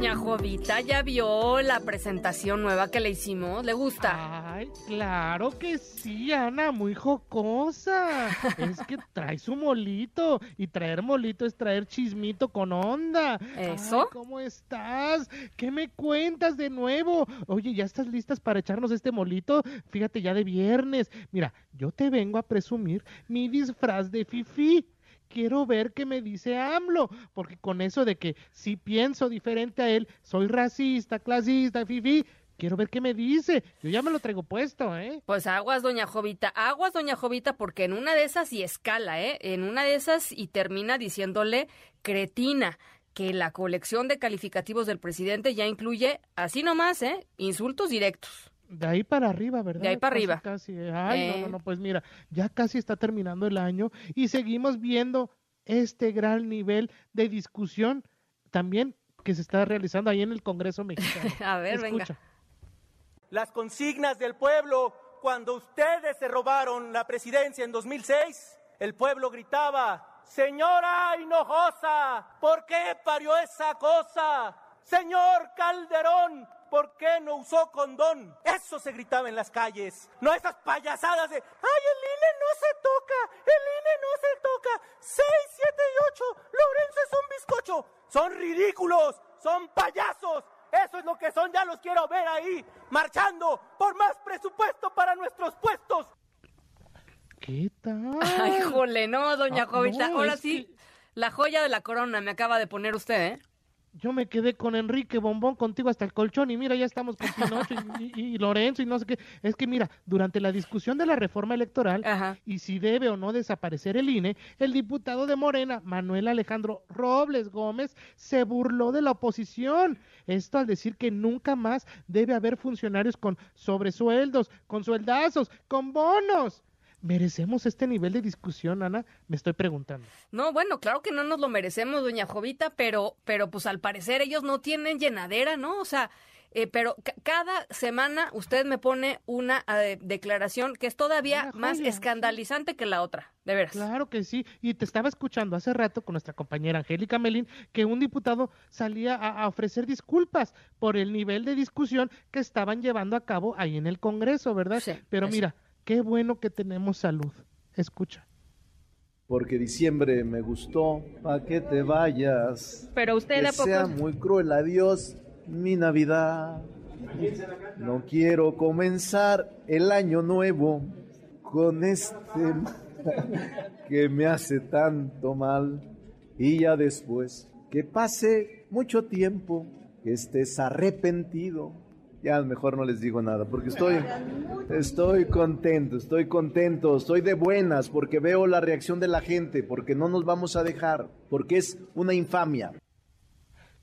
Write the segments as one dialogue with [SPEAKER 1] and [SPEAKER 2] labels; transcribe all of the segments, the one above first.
[SPEAKER 1] Doña Jovita ya vio la presentación nueva que le hicimos. ¿Le gusta?
[SPEAKER 2] Ay, claro que sí, Ana, muy jocosa. es que trae su molito. Y traer molito es traer chismito con onda.
[SPEAKER 1] ¿Eso?
[SPEAKER 2] ¿Cómo estás? ¿Qué me cuentas de nuevo? Oye, ¿ya estás listas para echarnos este molito? Fíjate, ya de viernes. Mira, yo te vengo a presumir mi disfraz de Fifi quiero ver qué me dice AMLO, porque con eso de que si pienso diferente a él, soy racista, clasista, fifi, quiero ver qué me dice. Yo ya me lo traigo puesto, ¿eh?
[SPEAKER 1] Pues aguas, doña Jovita, aguas, doña Jovita, porque en una de esas y escala, ¿eh? En una de esas y termina diciéndole cretina que la colección de calificativos del presidente ya incluye, así nomás, ¿eh? Insultos directos.
[SPEAKER 2] De ahí para arriba, ¿verdad?
[SPEAKER 1] De ahí para arriba.
[SPEAKER 2] Casi. Ay, no, no,
[SPEAKER 1] Eh.
[SPEAKER 2] no, pues mira, ya casi está terminando el año y seguimos viendo este gran nivel de discusión también que se está realizando ahí en el Congreso mexicano.
[SPEAKER 1] A ver, venga.
[SPEAKER 3] Las consignas del pueblo cuando ustedes se robaron la presidencia en 2006. El pueblo gritaba, señora Hinojosa, ¿por qué parió esa cosa? Señor Calderón, ¿por qué no usó condón? Eso se gritaba en las calles, no esas payasadas de, ay, el INE no se toca, el INE no se toca, 6, 7 y 8, Lorenzo es un bizcocho, son ridículos, son payasos, eso es lo que son, ya los quiero ver ahí, marchando por más presupuesto para nuestros puestos.
[SPEAKER 2] ¿Qué tal?
[SPEAKER 1] Ay, jole, no, doña
[SPEAKER 2] Ah,
[SPEAKER 1] Jovita.
[SPEAKER 2] no,
[SPEAKER 1] Ahora sí,
[SPEAKER 2] que-
[SPEAKER 1] la joya de la corona me acaba de poner usted, ¿eh?
[SPEAKER 2] Yo me quedé con Enrique Bombón contigo hasta el colchón y mira, ya estamos con Pinocho y, y- y Lorenzo y no sé qué. Es que mira, durante la discusión de la reforma electoral
[SPEAKER 1] Ajá.
[SPEAKER 2] y si debe o no desaparecer el INE, el diputado de Morena, Manuel Alejandro Robles Gómez, se burló de la oposición. Esto al decir que nunca más debe haber funcionarios con sobresueldos, con sueldazos, con bonos. ¿Merecemos este nivel de discusión, Ana? Me estoy preguntando.
[SPEAKER 1] No, bueno, claro que no nos lo merecemos, doña Jovita, pero, pero pues al parecer ellos no tienen llenadera, ¿no? O sea, eh, pero ca- cada semana usted me pone una eh, declaración que es todavía más escandalizante que la otra, de veras.
[SPEAKER 2] Claro que sí, y te estaba escuchando hace rato con nuestra compañera Angélica Melín que un diputado salía a, a ofrecer disculpas por el nivel de discusión que estaban llevando a cabo ahí en el Congreso, ¿verdad?
[SPEAKER 1] Sí,
[SPEAKER 2] Pero mira, qué bueno que tenemos salud. Escucha.
[SPEAKER 4] Porque diciembre me gustó, pa' que te vayas.
[SPEAKER 1] Pero usted
[SPEAKER 4] que
[SPEAKER 1] a poco...
[SPEAKER 4] sea muy cruel, adiós, mi Navidad. No quiero comenzar el año nuevo con este que me hace tanto mal. Y ya después que pase mucho tiempo, que estés arrepentido. Ya mejor no les digo nada, porque estoy, estoy contento, estoy contento, estoy de buenas, porque veo la reacción de la gente, porque no nos vamos a dejar, porque es una infamia.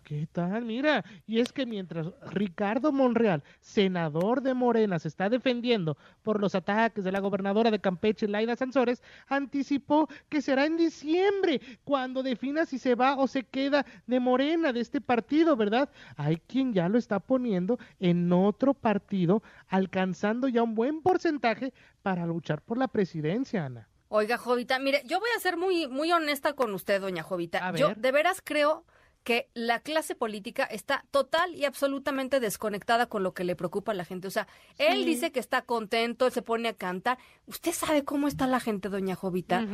[SPEAKER 2] ¿Qué tal? Mira, y es que mientras Ricardo Monreal, senador de Morena, se está defendiendo por los ataques de la gobernadora de Campeche, Laida Sansores, anticipó que será en diciembre cuando defina si se va o se queda de Morena, de este partido, ¿verdad? Hay quien ya lo está poniendo en otro partido, alcanzando ya un buen porcentaje para luchar por la presidencia, Ana.
[SPEAKER 1] Oiga, Jovita, mire, yo voy a ser muy, muy honesta con usted, doña Jovita. Yo de veras creo que la clase política está total y absolutamente desconectada con lo que le preocupa a la gente. O sea, él dice que está contento, él se pone a cantar. ¿Usted sabe cómo está la gente, doña Jovita?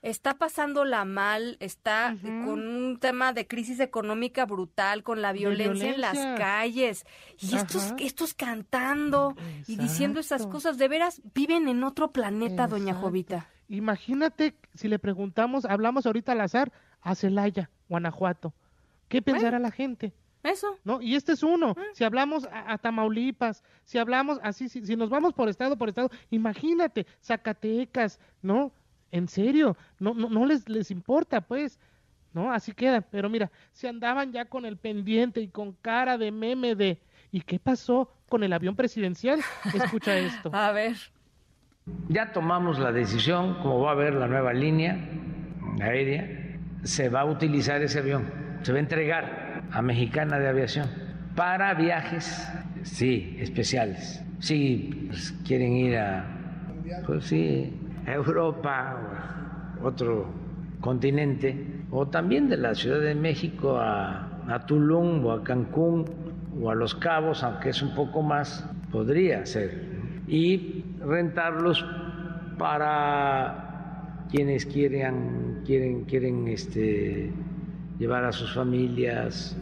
[SPEAKER 1] Está pasándola mal, está con un tema de crisis económica brutal, con la violencia, en las calles. Y estos,
[SPEAKER 2] Ajá.
[SPEAKER 1] estos cantando y diciendo esas cosas, de veras viven en otro planeta, doña. Jovita.
[SPEAKER 2] Imagínate si le preguntamos, hablamos ahorita al azar, a Celaya, Guanajuato. ¿Qué pensará la gente?
[SPEAKER 1] Eso.
[SPEAKER 2] ¿No? Y este es uno.
[SPEAKER 1] Ah.
[SPEAKER 2] Si hablamos a, a Tamaulipas, si hablamos así, si, si nos vamos por estado por estado, imagínate, Zacatecas, ¿no? En serio, no, no, no les, les importa, pues. ¿No? Así queda. Pero mira, si andaban ya con el pendiente y con cara de meme de ¿Y qué pasó con el avión presidencial? Escucha esto.
[SPEAKER 1] A ver.
[SPEAKER 5] Ya tomamos la decisión, como va a haber la nueva línea aérea, se va a utilizar ese avión, se va a entregar a Mexicana de Aviación para viajes, sí, especiales. Si pues, quieren ir a, pues sí, Europa o otro continente, o también de la Ciudad de México a, a Tulum o a Cancún o a Los Cabos, aunque es un poco más, podría ser. Y rentarlos para quienes quieran, quieren, quieren este, llevar a sus familias.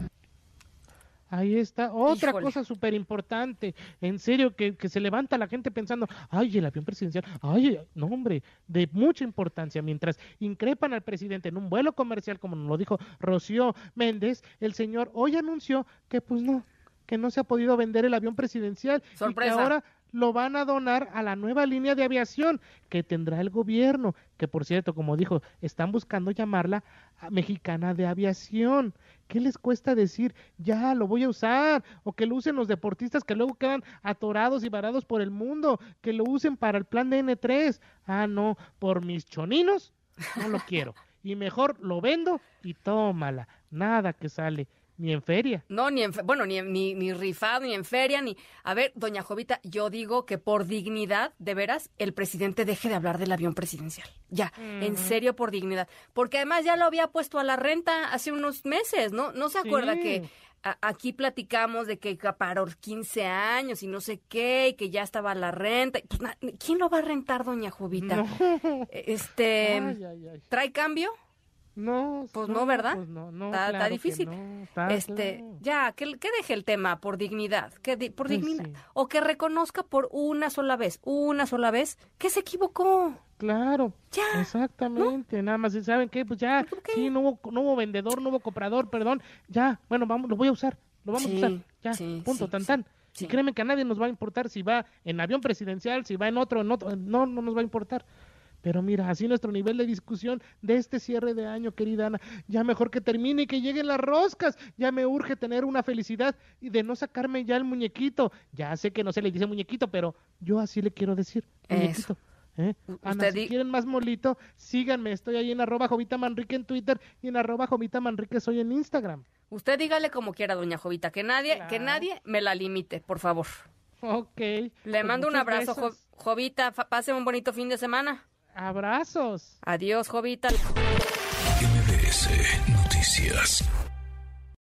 [SPEAKER 2] Ahí está, otra
[SPEAKER 1] Híjole.
[SPEAKER 2] cosa súper importante, en serio, que, que se levanta la gente pensando, ay, el avión presidencial, ay, no hombre, de mucha importancia, mientras increpan al presidente en un vuelo comercial, como nos lo dijo Rocío Méndez, el señor hoy anunció que pues no, que no se ha podido vender el avión presidencial y
[SPEAKER 1] Sorpresa.
[SPEAKER 2] que ahora lo van a donar a la nueva línea de aviación que tendrá el gobierno, que por cierto, como dijo, están buscando llamarla Mexicana de Aviación. ¿Qué les cuesta decir, ya lo voy a usar? O que lo usen los deportistas que luego quedan atorados y varados por el mundo, que lo usen para el plan de N3. Ah, no, por mis choninos, no lo quiero. Y mejor lo vendo y tómala. Nada que sale, ni en feria.
[SPEAKER 1] No, ni en, bueno, ni, ni, ni rifado, ni en feria, ni... A ver, doña Jovita, yo digo que por dignidad, de veras, el presidente deje de hablar del avión presidencial. Ya, en serio, por dignidad. Porque además ya lo había puesto a la renta hace unos meses, ¿no? ¿No se acuerda
[SPEAKER 2] Sí.
[SPEAKER 1] que aquí platicamos de que para 15 años y no sé qué, y que ya estaba la renta? Pues, ¿Quién lo va a rentar, doña Jovita?
[SPEAKER 2] No.
[SPEAKER 1] Este...
[SPEAKER 2] Ay, ay, ay.
[SPEAKER 1] ¿Trae cambio?
[SPEAKER 2] No,
[SPEAKER 1] Pues no, ¿verdad?
[SPEAKER 2] pues no, no,
[SPEAKER 1] está, está
[SPEAKER 2] claro
[SPEAKER 1] difícil.
[SPEAKER 2] está
[SPEAKER 1] este,
[SPEAKER 2] claro.
[SPEAKER 1] ya, que, que deje el tema por dignidad, que di- por
[SPEAKER 2] Pues
[SPEAKER 1] dignidad,
[SPEAKER 2] sí.
[SPEAKER 1] o que reconozca por una sola vez, una sola vez, que se equivocó.
[SPEAKER 2] Claro,
[SPEAKER 1] Ya,
[SPEAKER 2] exactamente, nada más, ¿y ¿saben qué? Pues ya,
[SPEAKER 1] ¿Por qué?
[SPEAKER 2] sí, no hubo, no hubo vendedor, no hubo comprador, perdón, ya, bueno, vamos, lo voy a usar, lo vamos
[SPEAKER 1] Sí,
[SPEAKER 2] a usar, ya,
[SPEAKER 1] sí,
[SPEAKER 2] punto, tan tan. Y créeme que a nadie nos va a importar si va en avión presidencial, si va en otro, en otro, no, no nos va a importar. Pero mira, así nuestro nivel de discusión de este cierre de año, querida Ana, ya mejor que termine y que lleguen las roscas. Ya me urge tener una felicidad y de no sacarme ya el muñequito. Ya sé que no se le dice muñequito, pero yo así le quiero decir, muñequito. ¿eh? Ana, si quieren más molito, síganme. Estoy ahí en arroba Jovita Manrique en Twitter y en arroba Jovita Manrique soy en Instagram.
[SPEAKER 1] usted dígale como quiera, doña Jovita, que nadie, que nadie me la limite, por favor.
[SPEAKER 2] Ok.
[SPEAKER 1] Le
[SPEAKER 2] pues
[SPEAKER 1] mando un abrazo, Jo-. Jovita, pase un bonito fin de semana.
[SPEAKER 2] Abrazos.
[SPEAKER 1] Adiós, Jovita.
[SPEAKER 6] MBS Noticias.